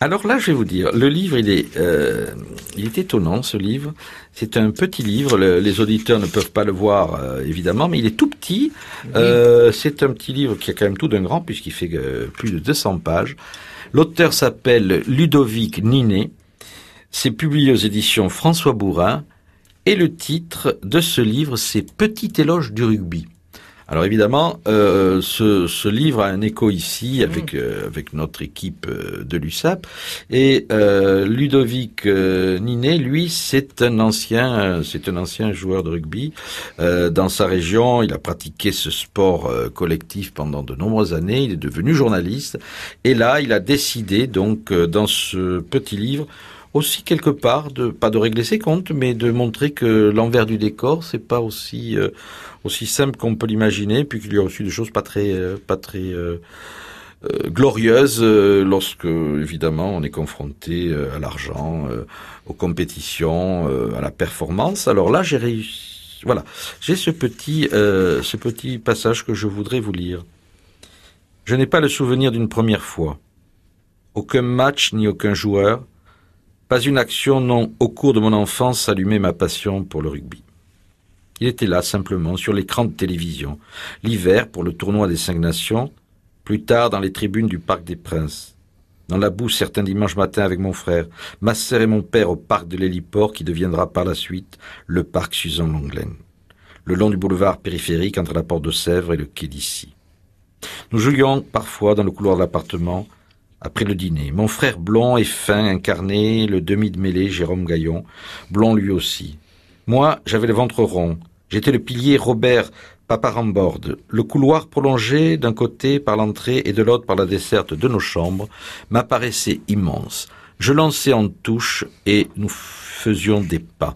Alors là, je vais vous dire, le livre, il est, euh, il est étonnant, ce livre. C'est un petit livre, les auditeurs ne peuvent pas le voir, euh, évidemment, mais il est tout petit. Euh, c'est un petit livre qui a quand même tout d'un grand, puisqu'il fait plus de 200 pages. L'auteur s'appelle Ludovic Ninet. C'est publié aux éditions François Bourrin. Et le titre de ce livre, c'est Petit éloge du rugby. Alors évidemment, euh, ce, ce, livre a un écho ici avec euh, avec notre équipe euh, de l'USAP et euh, Ludovic Ninet, lui, c'est un ancien c'est un ancien joueur de rugby dans sa région. Il a pratiqué ce sport collectif pendant de nombreuses années. Il est devenu journaliste et là, il a décidé donc dans ce petit livre aussi quelque part de pas de régler ses comptes, mais de montrer que l'envers du décor c'est pas aussi euh, aussi simple qu'on peut l'imaginer, puis qu'il y a aussi des choses pas très euh, pas très euh, glorieuses lorsque évidemment on est confronté à l'argent, aux compétitions, à la performance. Alors là j'ai réussi. Voilà, j'ai ce petit ce petit passage que je voudrais vous lire. Je n'ai pas le souvenir d'une première fois. Aucun match ni aucun joueur pas une action non au cours de mon enfance allumait ma passion pour le rugby. Il était là simplement sur l'écran de télévision, l'hiver pour le tournoi des cinq nations, plus tard dans les tribunes du Parc des Princes, dans la boue certains dimanches matins avec mon frère, ma sœur et mon père au parc de l'héliport qui deviendra par la suite le parc Suzanne Longlen, le long du boulevard périphérique entre la porte de Sèvres et le quai d'ici. Nous jouions parfois dans le couloir de l'appartement après le dîner. Mon frère blond et fin incarnait le demi de mêlée Jérôme Gaillon, blond lui aussi. Moi, j'avais le ventre rond. J'étais le pilier Robert Paparamborde. Le couloir prolongé d'un côté par l'entrée et de l'autre par la desserte de nos chambres m'apparaissait immense. Je lançais en touche et nous faisions des pas.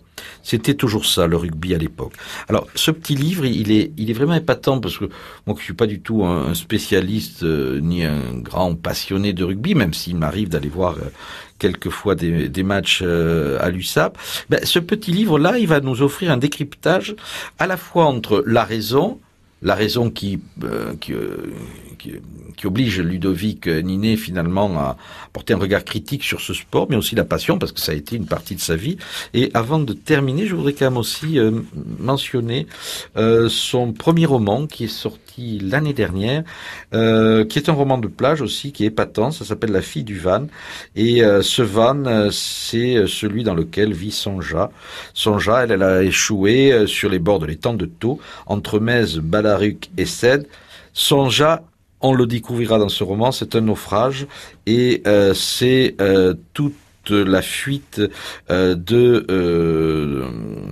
C'était toujours ça, le rugby à l'époque. Alors, ce petit livre, il est, il est vraiment épatant parce que moi, je suis pas du tout un, spécialiste euh, ni un grand passionné de rugby, même s'il m'arrive d'aller voir euh, quelquefois des, matchs euh, à l'USAP. Ben, ce petit livre-là, il va nous offrir un décryptage à la fois entre la raison, la raison qui, euh, qui, euh, qui, qui, oblige Ludovic Ninet finalement à porter un regard critique sur ce sport, mais aussi la passion, parce que ça a été une partie de sa vie. Et avant de terminer, je voudrais quand même aussi euh, mentionner son premier roman qui est sorti l'année dernière, qui est un roman de plage aussi, qui est épatant, ça s'appelle La fille du van. Et ce van, c'est celui dans lequel vit Sonja. Sonja, elle, elle a échoué sur les bords de l'étang de Thau, entre Metz, et Cède. Sonja, on le découvrira dans ce roman, c'est un naufrage et euh, c'est euh, toute la fuite euh, de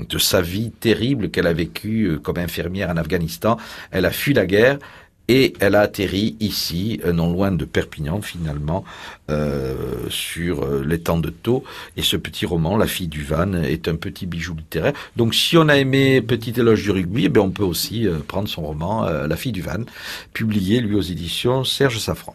de sa vie terrible qu'elle a vécue comme infirmière en Afghanistan. Elle a fui la guerre et elle a atterri ici, euh, non loin de Perpignan finalement, euh, sur euh, l'étang de Thau. Et ce petit roman, La fille du van, est un petit bijou littéraire. Donc si on a aimé Petit éloge du rugby, eh on peut aussi prendre son roman La fille du van, publié lui aux éditions Serge Safran.